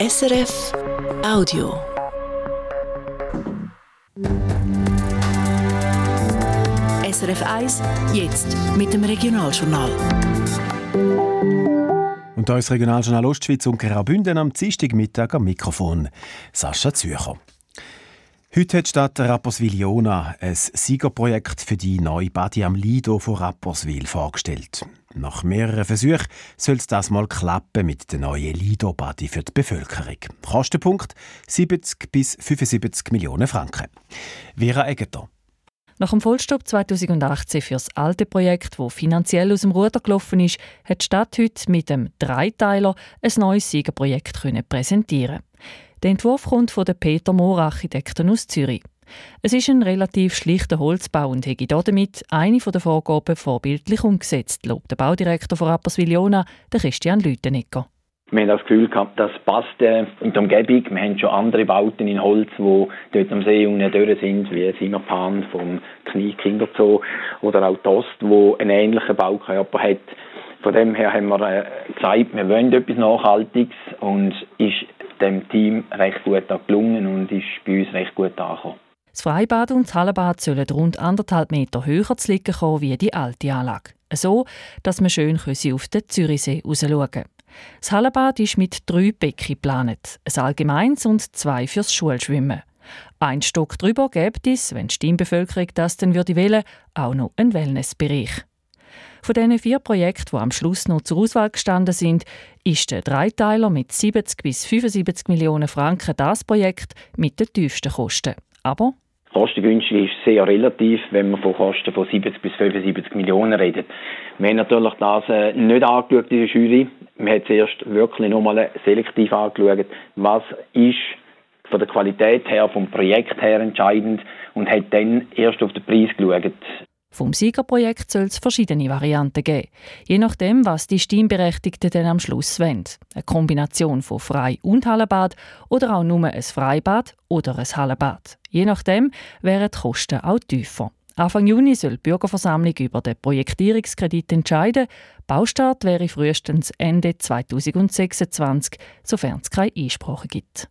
SRF Audio. SRF 1, jetzt mit dem Regionaljournal. Und da ist Regionaljournal Ostschweiz und Graubünden am Dienstagmittag am Mikrofon. Sascha Zürcher. Heute hat die Stadt Rapperswil-Jona ein Siegerprojekt für die neue Badi am Lido von Rapperswil vorgestellt. Nach mehreren Versuchen soll es das mal klappen mit der neuen Lido-Badi für die Bevölkerung. Kostenpunkt 70 bis 75 Millionen Franken. Vera Egger. Nach dem Vollstopp 2018 für das alte Projekt, wo finanziell aus dem Ruder gelaufen ist, hat die Stadt heute mit dem Dreiteiler ein neues Siegerprojekt präsentieren der Entwurf kommt von den Peter Mohr Architekten aus Zürich. Es ist ein relativ schlichter Holzbau und hätte damit eine der Vorgaben vorbildlich umgesetzt, lobt der Baudirektor von Rapperswil-Jona, Christian Lütenegger. Wir haben das Gefühl gehabt, das passt äh, in der Umgebung. Wir haben schon andere Bauten in Holz, die dort am See unten durch sind, wie Simmerpan vom Knie Kinderzoo oder auch Tost, wo einen ähnlichen Baukörper hat. Von dem her haben wir äh, gesagt, wir wollen etwas Nachhaltiges und ist dem Team recht gut gelungen und ist bei uns recht gut angekommen. Das Freibad und das Hallenbad sollen rund anderthalb Meter höher zu liegen kommen wie die alte Anlage. So, dass man schön auf den Zürichsee rausschauen kann. Das Hallenbad ist mit drei Becken geplant. Ein allgemeins und zwei fürs Schulschwimmen. Ein Stock drüber gibt es, wenn die Stimmbevölkerung das dann würde wählen, auch noch einen Wellnessbereich. Von diesen vier Projekten, die am Schluss noch zur Auswahl gestanden sind, ist der Dreiteiler mit 70 bis 75 Millionen Franken das Projekt mit den tiefsten Kosten. Aber Kostengünstig ist sehr relativ, wenn man von Kosten von 70 bis 75 Millionen redet. Wir haben natürlich das äh, nicht angeschaut in der Jury. Wir haben zuerst wirklich nochmal selektiv angeschaut, was ist von der Qualität her, vom Projekt her entscheidend und hat dann erst auf den Preis geschaut. Vom Siegerprojekt soll es verschiedene Varianten geben, je nachdem, was die Stimmberechtigten dann am Schluss wollen. Eine Kombination von Frei- und Hallenbad oder auch nur ein Freibad oder ein Hallenbad. Je nachdem wären die Kosten auch tiefer. Anfang Juni soll die Bürgerversammlung über den Projektierungskredit entscheiden. Baustart wäre frühestens Ende 2026, sofern es keine Einsprache gibt.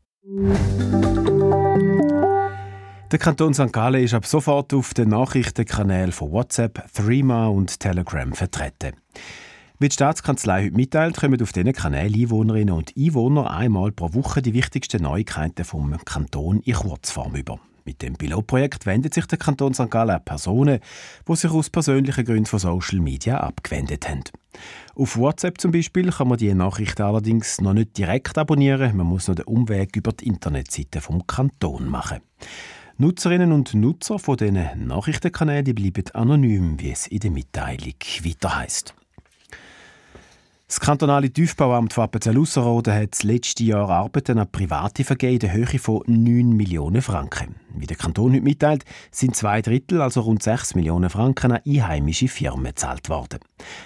Der Kanton St. Gallen ist ab sofort auf den Nachrichtenkanälen von WhatsApp, Threema und Telegram vertreten. Wie die Staatskanzlei heute mitteilt, kommen auf diesen Kanälen Einwohnerinnen und Einwohner einmal pro Woche die wichtigsten Neuigkeiten vom Kanton in Kurzform über. Mit dem Pilotprojekt wendet sich der Kanton St. Gallen an Personen, die sich aus persönlichen Gründen von Social Media abgewendet haben. Auf WhatsApp zum Beispiel kann man die Nachrichten allerdings noch nicht direkt abonnieren, man muss noch den Umweg über die Internetseite vom Kanton machen. Nutzerinnen und Nutzer von diesen Nachrichtenkanälen bleiben anonym, wie es in der Mitteilung weiter heisst. Das kantonale Tiefbauamt von Appenzell-Ausserrhoden hat das letzte Jahr Arbeiten an Private vergeben in der Höhe von 9 Millionen Franken. Wie der Kanton heute mitteilt, sind zwei Drittel, also rund 6 Millionen Franken, an einheimische Firmen gezahlt worden.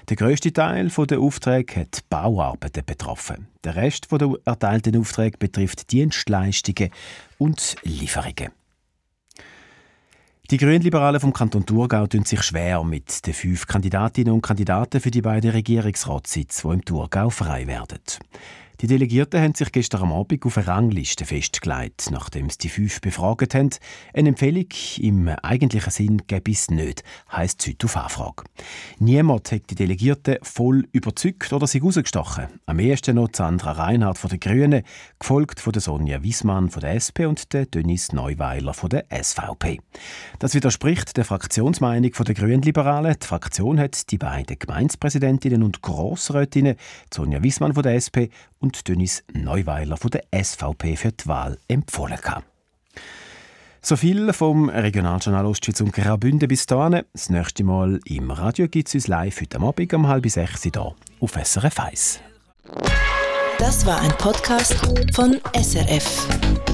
Der grösste Teil der Aufträge hat Bauarbeiten betroffen. Der Rest der erteilten Aufträge betrifft Dienstleistungen und Lieferungen. Die Grünliberalen vom Kanton Thurgau tun sich schwer mit den fünf Kandidatinnen und Kandidaten für die beiden Regierungsratssitze, die im Thurgau frei werden. Die Delegierten haben sich gestern Abend auf eine Rangliste festgelegt, nachdem sie die fünf befragt haben. Eine Empfehlung im eigentlichen Sinn gäbe es nicht, heisst es heute auf Anfrage. Niemand hat die Delegierten voll überzeugt oder sich rausgestochen. Am ehesten noch Sandra Reinhardt von den Grünen, gefolgt von Sonja Wiesmann von der SP und Dennis Neuweiler von der SVP. Das widerspricht der Fraktionsmeinung der Grünliberalen. Die Fraktion hat die beiden Gemeindepräsidentinnen und Grossrätinnen, Sonja Wiesmann von der SP und Dennis Neuweiler von der SVP für die Wahl empfohlen. So viel vom Regionaljournal Ostschweiz und Graubünden bis dahin. Das nächste Mal im Radio gibt es uns live heute Abend um halb sechs hier auf SRF 1. Das war ein Podcast von SRF.